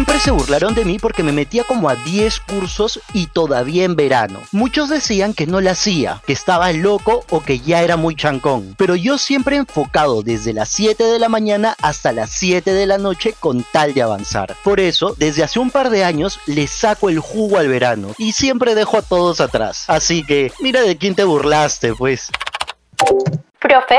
Siempre se burlaron de mí porque me metía como a 10 cursos y todavía en verano. Muchos decían que no la hacía, que estaba loco o que ya era muy chancón. Pero yo siempre enfocado desde las 7 de la mañana hasta las 7 de la noche con tal de avanzar. Por eso, desde hace un par de años le saco el jugo al verano y siempre dejo a todos atrás. Así que, mira de quién te burlaste, pues. Profe,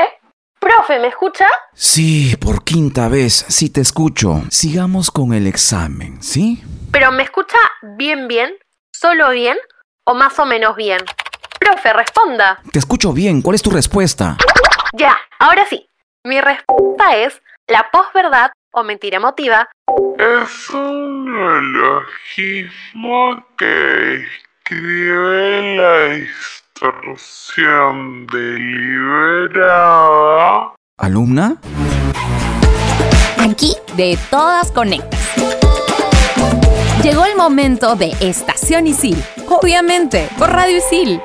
profe, ¿me escucha? Sí, por quinta vez, sí te escucho. Sigamos con el examen, ¿sí? ¿Pero me escucha bien, bien? ¿Solo bien? ¿O más o menos bien? Profe, responda. Te escucho bien, ¿cuál es tu respuesta? Ya, ahora sí. Mi respuesta es la posverdad o mentira emotiva Es un neologismo que escribe la deliberada ¿Alumna? Aquí de todas conectas. Llegó el momento de Estación Isil. Obviamente, por Radio Isil.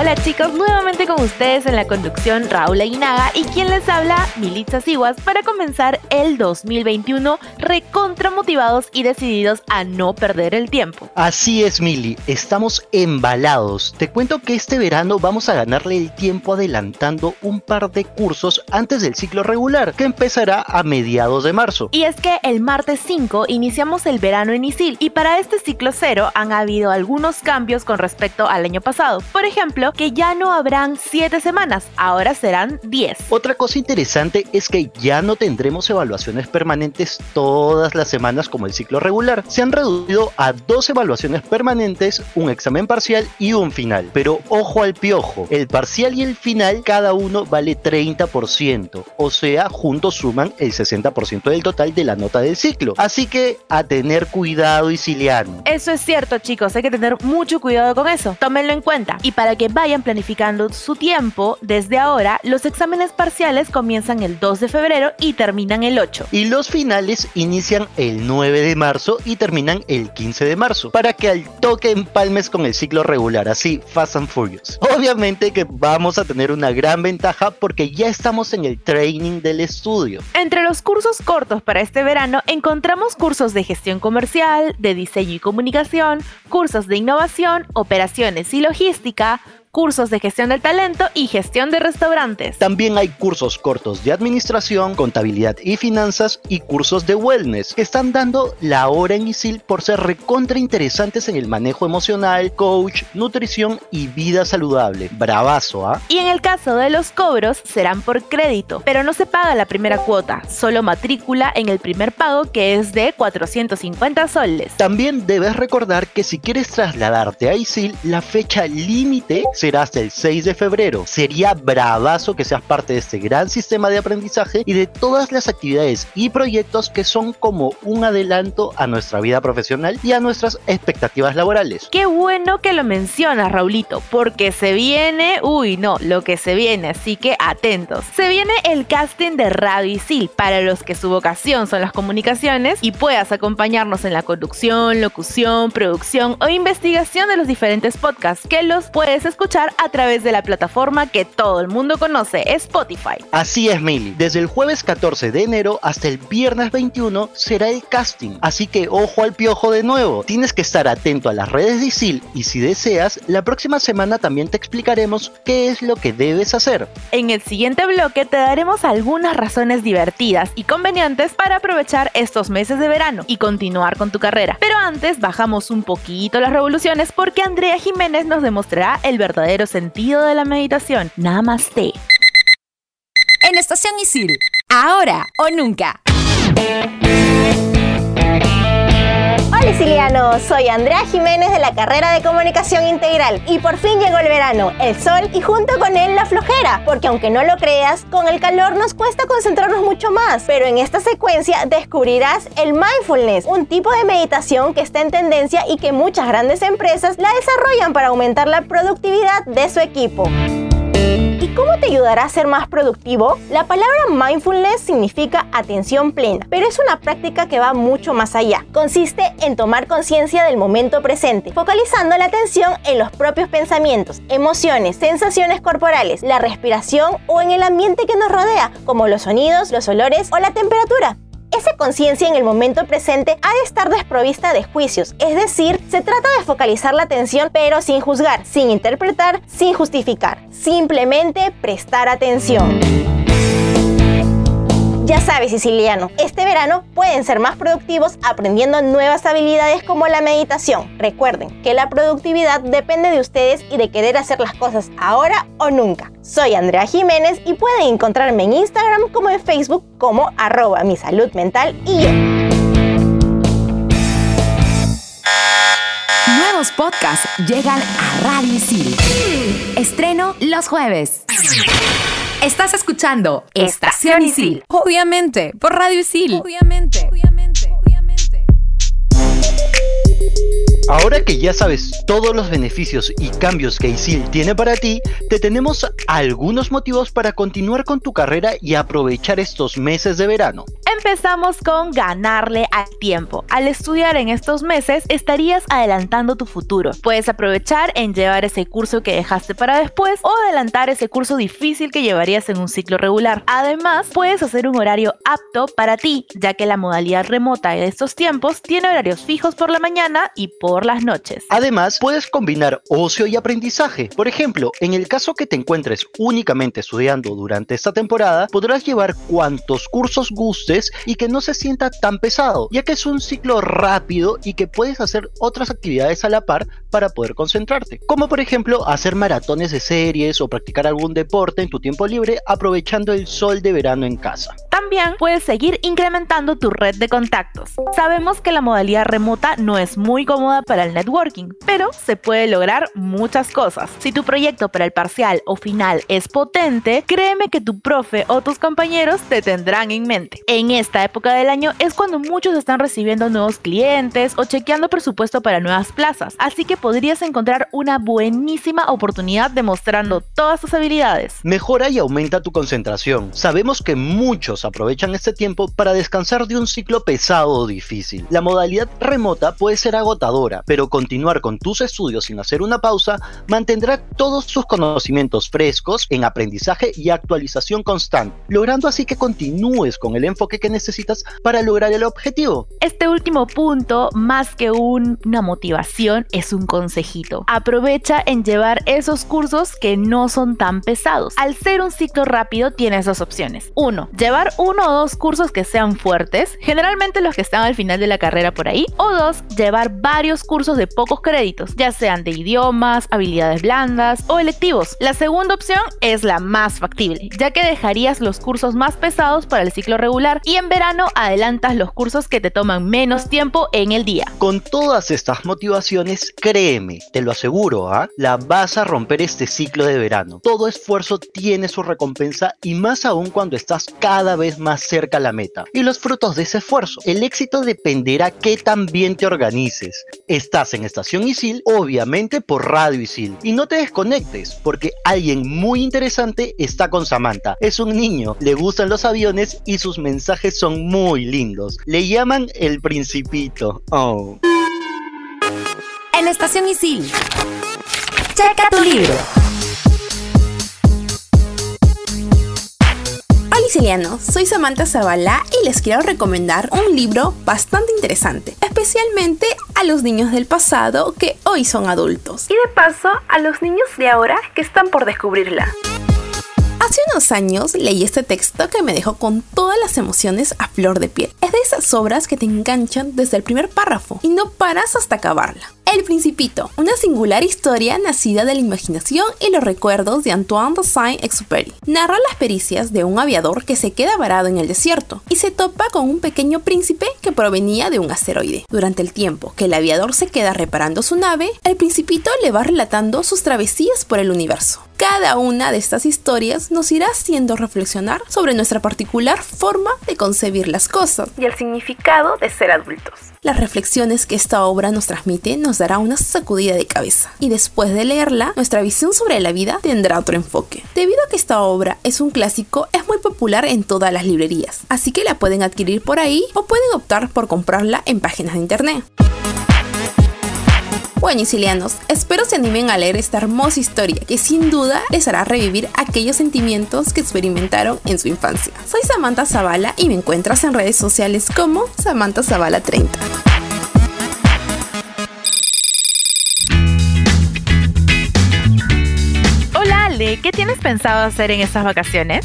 Hola, chicos, nuevamente con ustedes en la conducción Raúl Aguinaga y quien les habla, Militza Siguas, para comenzar el 2021 recontra motivados y decididos a no perder el tiempo. Así es, Mili, estamos embalados. Te cuento que este verano vamos a ganarle el tiempo adelantando un par de cursos antes del ciclo regular, que empezará a mediados de marzo. Y es que el martes 5 iniciamos el verano en ISIL y para este ciclo cero han habido algunos cambios con respecto al año pasado. Por ejemplo, que ya no habrán 7 semanas, ahora serán 10. Otra cosa interesante es que ya no tendremos evaluaciones permanentes todas las semanas como el ciclo regular. Se han reducido a dos evaluaciones permanentes, un examen parcial y un final. Pero ojo al piojo, el parcial y el final cada uno vale 30%, o sea, juntos suman el 60% del total de la nota del ciclo. Así que a tener cuidado, Isiliano. Eso es cierto, chicos, hay que tener mucho cuidado con eso. Tómenlo en cuenta. Y para que vayan planificando su tiempo, desde ahora, los exámenes parciales comienzan el 2 de febrero y terminan el 8. Y los finales inician el 9 de marzo y terminan el 15 de marzo, para que al toque empalmes con el ciclo regular, así Fast and Furious. Obviamente que vamos a tener una gran ventaja porque ya estamos en el training del estudio. Entre los cursos cortos para este verano encontramos cursos de gestión comercial, de diseño y comunicación, cursos de innovación, operaciones y logística, cursos de gestión del talento y gestión de restaurantes. También hay cursos cortos de administración, contabilidad y finanzas y cursos de wellness que están dando la hora en ISIL por ser recontra interesantes en el manejo emocional, coach, nutrición y vida saludable. Bravazo, ¿ah? Y en el caso de los cobros serán por crédito, pero no se paga la primera cuota, solo matrícula en el primer pago que es de 450 soles. También debes recordar que si quieres trasladarte a ISIL, la fecha límite será hasta el 6 de febrero. Sería bravazo que seas parte de este gran sistema de aprendizaje y de todas las actividades y proyectos que son como un adelanto a nuestra vida profesional y a nuestras expectativas laborales. Qué bueno que lo mencionas, Raulito, porque se viene, uy, no, lo que se viene, así que atentos. Se viene el casting de Radio Isil para los que su vocación son las comunicaciones y puedas acompañarnos en la conducción, locución, producción o investigación de los diferentes podcasts que los puedes escuchar a través de la plataforma que todo el mundo conoce, Spotify. Así es, Mili. Desde el jueves 14 de enero hasta el viernes 21 será el casting. Así que ojo al piojo de nuevo. Tienes que estar atento a las redes de ISIL y si deseas, la próxima semana también te explicaremos qué es lo que debes hacer. En el siguiente bloque te daremos algunas razones divertidas y convenientes para aprovechar estos meses de verano y continuar con tu carrera. Pero antes bajamos un poquito las revoluciones porque Andrea Jiménez nos demostrará el verdadero sentido de la meditación. Namaste. En Estación Isil. Ahora o nunca. Hola Sicilianos, soy Andrea Jiménez de la carrera de Comunicación Integral. Y por fin llegó el verano, el sol y junto con él la flojera, porque aunque no lo creas, con el calor nos cuesta concentrarnos mucho más, pero en esta secuencia descubrirás el mindfulness, un tipo de meditación que está en tendencia y que muchas grandes empresas la desarrollan para aumentar la productividad de su equipo. ¿Y ¿Cómo te ayudará a ser más productivo? La palabra mindfulness significa atención plena, pero es una práctica que va mucho más allá. Consiste en tomar conciencia del momento presente, focalizando la atención en los propios pensamientos, emociones, sensaciones corporales, la respiración o en el ambiente que nos rodea, como los sonidos, los olores o la temperatura. Esa conciencia en el momento presente ha de estar desprovista de juicios, es decir, se trata de focalizar la atención pero sin juzgar, sin interpretar, sin justificar, simplemente prestar atención. Ya sabes, siciliano, este verano pueden ser más productivos aprendiendo nuevas habilidades como la meditación. Recuerden que la productividad depende de ustedes y de querer hacer las cosas ahora o nunca. Soy Andrea Jiménez y pueden encontrarme en Instagram como en Facebook como arroba mi salud mental y yo. Nuevos podcasts llegan a Radio Isil. Estreno los jueves. Estás escuchando Estación Isil. Obviamente, por Radio Isil. Obviamente, obviamente, Ahora que ya sabes todos los beneficios y cambios que ISIL tiene para ti, te tenemos algunos motivos para continuar con tu carrera y aprovechar estos meses de verano. Empezamos con ganarle al tiempo. Al estudiar en estos meses estarías adelantando tu futuro. Puedes aprovechar en llevar ese curso que dejaste para después o adelantar ese curso difícil que llevarías en un ciclo regular. Además, puedes hacer un horario apto para ti, ya que la modalidad remota de estos tiempos tiene horarios fijos por la mañana y por las noches. Además, puedes combinar ocio y aprendizaje. Por ejemplo, en el caso que te encuentres únicamente estudiando durante esta temporada, podrás llevar cuantos cursos gustes y que no se sienta tan pesado, ya que es un ciclo rápido y que puedes hacer otras actividades a la par para poder concentrarte. Como por ejemplo, hacer maratones de series o practicar algún deporte en tu tiempo libre aprovechando el sol de verano en casa. También puedes seguir incrementando tu red de contactos. Sabemos que la modalidad remota no es muy cómoda para el networking, pero se puede lograr muchas cosas. Si tu proyecto para el parcial o final es potente, créeme que tu profe o tus compañeros te tendrán en mente. En esta época del año es cuando muchos están recibiendo nuevos clientes o chequeando presupuesto para nuevas plazas, así que podrías encontrar una buenísima oportunidad demostrando todas tus habilidades. Mejora y aumenta tu concentración. Sabemos que muchos aprovechan este tiempo para descansar de un ciclo pesado o difícil. La modalidad remota puede ser agotadora, pero continuar con tus estudios sin hacer una pausa mantendrá todos sus conocimientos frescos en aprendizaje y actualización constante, logrando así que continúes con el enfoque que necesitas para lograr el objetivo. Este último punto, más que un- una motivación, es un consejito. Aprovecha en llevar esos cursos que no son tan pesados. Al ser un ciclo rápido, tienes dos opciones. Uno, llevar uno o dos cursos que sean fuertes, generalmente los que están al final de la carrera por ahí. O dos, llevar varios cursos de pocos créditos, ya sean de idiomas, habilidades blandas o electivos. La segunda opción es la más factible, ya que dejarías los cursos más pesados para el ciclo regular y en verano adelantas los cursos que te toman menos tiempo en el día. Con todas estas motivaciones, créeme, te lo aseguro, ¿ah? la vas a romper este ciclo de verano. Todo esfuerzo tiene su recompensa y más aún cuando estás cada vez más cerca a la meta. Y los frutos de ese esfuerzo. El éxito dependerá que tan bien te organices. Estás en Estación Isil, obviamente por Radio Isil. Y no te desconectes, porque alguien muy interesante está con Samantha. Es un niño, le gustan los aviones y sus mensajes son muy lindos. Le llaman el principito. Oh. En Estación Isil. Checa tu libro. Soy Samantha Zavala y les quiero recomendar un libro bastante interesante, especialmente a los niños del pasado que hoy son adultos. Y de paso, a los niños de ahora que están por descubrirla. Hace unos años leí este texto que me dejó con todas las emociones a flor de piel. Es de esas obras que te enganchan desde el primer párrafo y no paras hasta acabarla. El Principito, una singular historia nacida de la imaginación y los recuerdos de Antoine de Saint-Exupéry. Narra las pericias de un aviador que se queda varado en el desierto y se topa con un pequeño príncipe que provenía de un asteroide. Durante el tiempo que el aviador se queda reparando su nave, el Principito le va relatando sus travesías por el universo. Cada una de estas historias nos irá haciendo reflexionar sobre nuestra particular forma de concebir las cosas y el significado de ser adultos. Las reflexiones que esta obra nos transmite nos dará una sacudida de cabeza y después de leerla, nuestra visión sobre la vida tendrá otro enfoque. Debido a que esta obra es un clásico, es muy popular en todas las librerías, así que la pueden adquirir por ahí o pueden optar por comprarla en páginas de internet. Bueno, espero se animen a leer esta hermosa historia que sin duda les hará revivir aquellos sentimientos que experimentaron en su infancia. Soy Samantha Zavala y me encuentras en redes sociales como Samantha Zavala 30. Hola Ale, ¿qué tienes pensado hacer en estas vacaciones?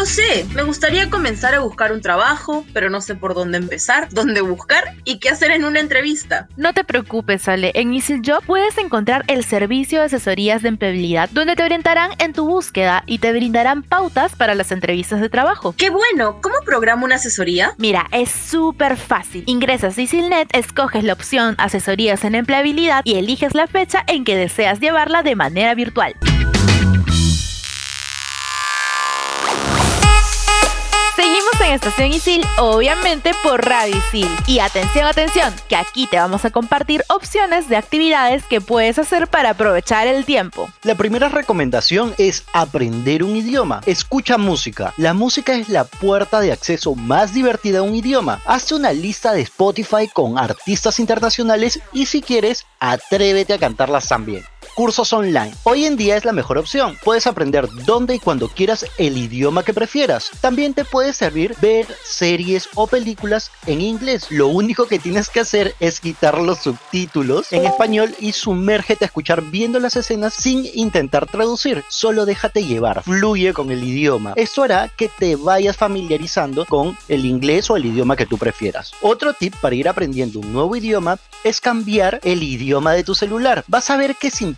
No sé, me gustaría comenzar a buscar un trabajo, pero no sé por dónde empezar, dónde buscar y qué hacer en una entrevista. No te preocupes, Ale. En Easy Job puedes encontrar el servicio de asesorías de empleabilidad donde te orientarán en tu búsqueda y te brindarán pautas para las entrevistas de trabajo. ¡Qué bueno! ¿Cómo programo una asesoría? Mira, es súper fácil. Ingresas a EasyNet, escoges la opción Asesorías en empleabilidad y eliges la fecha en que deseas llevarla de manera virtual. Estación Isil, obviamente por Radio Isil. Y atención, atención, que aquí te vamos a compartir opciones de actividades que puedes hacer para aprovechar el tiempo. La primera recomendación es aprender un idioma. Escucha música. La música es la puerta de acceso más divertida a un idioma. Hazte una lista de Spotify con artistas internacionales y si quieres, atrévete a cantarlas también cursos online. Hoy en día es la mejor opción. Puedes aprender donde y cuando quieras el idioma que prefieras. También te puede servir ver series o películas en inglés. Lo único que tienes que hacer es quitar los subtítulos en español y sumérgete a escuchar viendo las escenas sin intentar traducir. Solo déjate llevar, fluye con el idioma. Esto hará que te vayas familiarizando con el inglés o el idioma que tú prefieras. Otro tip para ir aprendiendo un nuevo idioma es cambiar el idioma de tu celular. Vas a ver que sin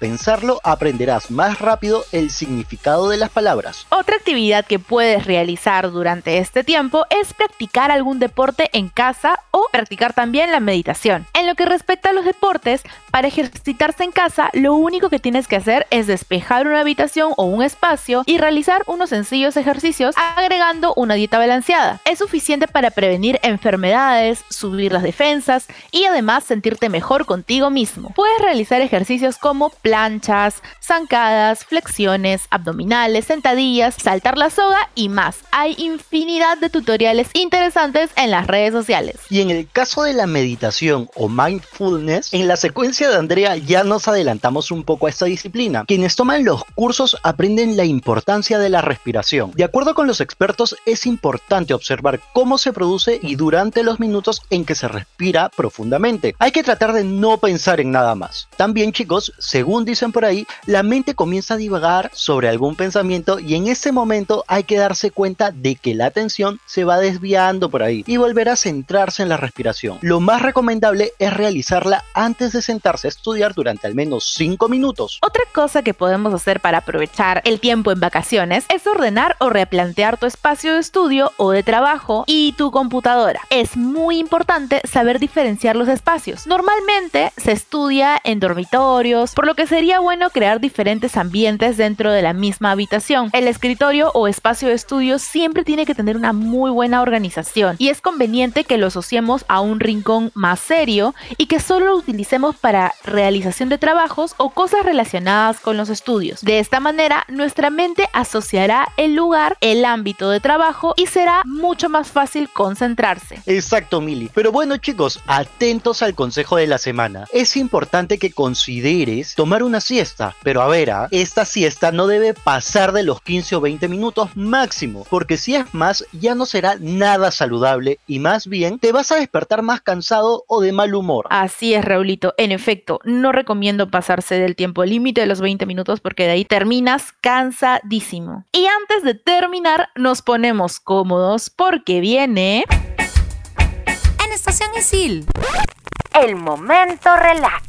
aprenderás más rápido el significado de las palabras. Otra actividad que puedes realizar durante este tiempo es practicar algún deporte en casa o practicar también la meditación. En lo que respecta a los deportes, para ejercitarse en casa, lo único que tienes que hacer es despejar una habitación o un espacio y realizar unos sencillos ejercicios agregando una dieta balanceada. Es suficiente para prevenir enfermedades, subir las defensas y además sentirte mejor contigo mismo. Puedes realizar ejercicios como planchas, zancadas, flexiones, abdominales, sentadillas, saltar la soga y más. Hay infinidad de tutoriales interesantes en las redes sociales. Y en el caso de la meditación o mindfulness, en la secuencia de Andrea ya nos adelantamos un poco a esta disciplina. Quienes toman los cursos aprenden la importancia de la respiración. De acuerdo con los expertos, es importante observar cómo se produce y durante los minutos en que se respira profundamente. Hay que tratar de no pensar en nada más. También chicos, según dicen por ahí, la mente comienza a divagar sobre algún pensamiento y en ese momento hay que darse cuenta de que la atención se va desviando por ahí y volver a centrarse en la respiración. Lo más recomendable es realizarla antes de sentarse a estudiar durante al menos 5 minutos. Otra cosa que podemos hacer para aprovechar el tiempo en vacaciones es ordenar o replantear tu espacio de estudio o de trabajo y tu computadora. Es muy importante saber diferenciar los espacios. Normalmente se estudia en dormitorios, por lo que sería bueno crear diferentes ambientes dentro de la misma habitación. El escritorio o espacio de estudio siempre tiene que tener una muy buena organización y es conveniente que lo asociemos a un rincón más serio y que solo lo utilicemos para realización de trabajos o cosas relacionadas con los estudios. De esta manera, nuestra mente asociará el lugar, el ámbito de trabajo y será mucho más fácil concentrarse. Exacto, Mili. Pero bueno, chicos, atentos al consejo de la semana. Es importante que consideres tomar una siesta, pero a ver, ¿ah? esta siesta no debe pasar de los 15 o 20 minutos máximo, porque si es más, ya no será nada saludable y más bien te vas a despertar más cansado o de mal humor. Así es, Raulito. En efecto, no recomiendo pasarse del tiempo límite de los 20 minutos porque de ahí terminas cansadísimo. Y antes de terminar, nos ponemos cómodos porque viene... En Estación Isil. El momento relax.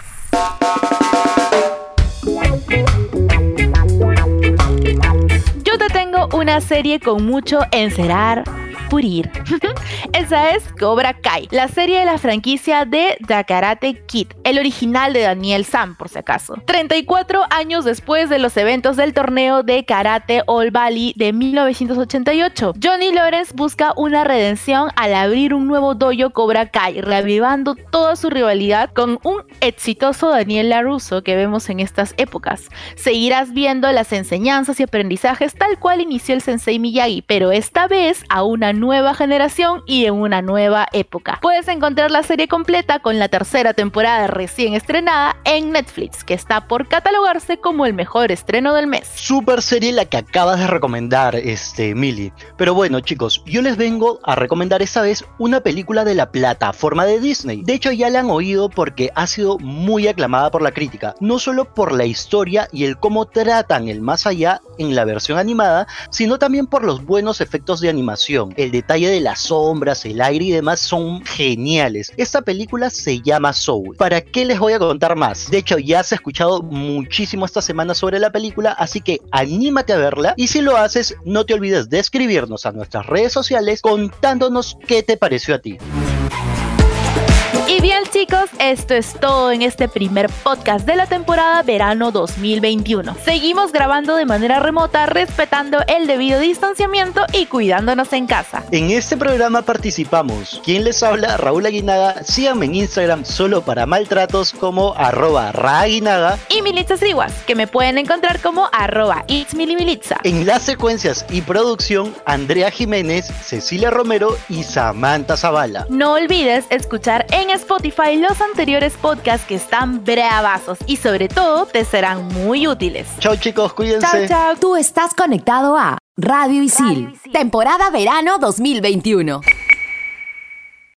Yo te tengo una serie con mucho encerar, Esa es Cobra Kai, la serie de la franquicia de The Karate Kid, el original de Daniel Sam, por si acaso. 34 años después de los eventos del torneo de Karate All Valley de 1988, Johnny Lawrence busca una redención al abrir un nuevo dojo Cobra Kai, reavivando toda su rivalidad con un exitoso Daniel LaRusso que vemos en estas épocas. Seguirás viendo las enseñanzas y aprendizajes tal cual inició el Sensei Miyagi, pero esta vez a una nueva generación y en una nueva época. Puedes encontrar la serie completa con la tercera temporada recién estrenada en Netflix, que está por catalogarse como el mejor estreno del mes. Super serie la que acabas de recomendar, este, Mili. Pero bueno, chicos, yo les vengo a recomendar esta vez una película de la plataforma de Disney. De hecho, ya la han oído porque ha sido muy aclamada por la crítica, no solo por la historia y el cómo tratan el más allá en la versión animada, sino también por los buenos efectos de animación. Detalle de las sombras, el aire y demás son geniales. Esta película se llama Soul. ¿Para qué les voy a contar más? De hecho, ya se ha escuchado muchísimo esta semana sobre la película, así que anímate a verla y si lo haces, no te olvides de escribirnos a nuestras redes sociales contándonos qué te pareció a ti. Y bien chicos, esto es todo en este primer podcast de la temporada verano 2021. Seguimos grabando de manera remota, respetando el debido distanciamiento y cuidándonos en casa. En este programa participamos. ¿Quién les habla? Raúl Aguinaga. Síganme en Instagram solo para maltratos como arroba raaguinaga. Y Militza Siguas, que me pueden encontrar como arroba itsmilimilitza. En las secuencias y producción, Andrea Jiménez, Cecilia Romero y Samantha Zavala. No olvides escuchar en Spotify los anteriores podcasts que están bravazos y sobre todo te serán muy útiles. Chao chicos, cuídense. Chao, chao. Tú estás conectado a Radio Isil, temporada verano 2021.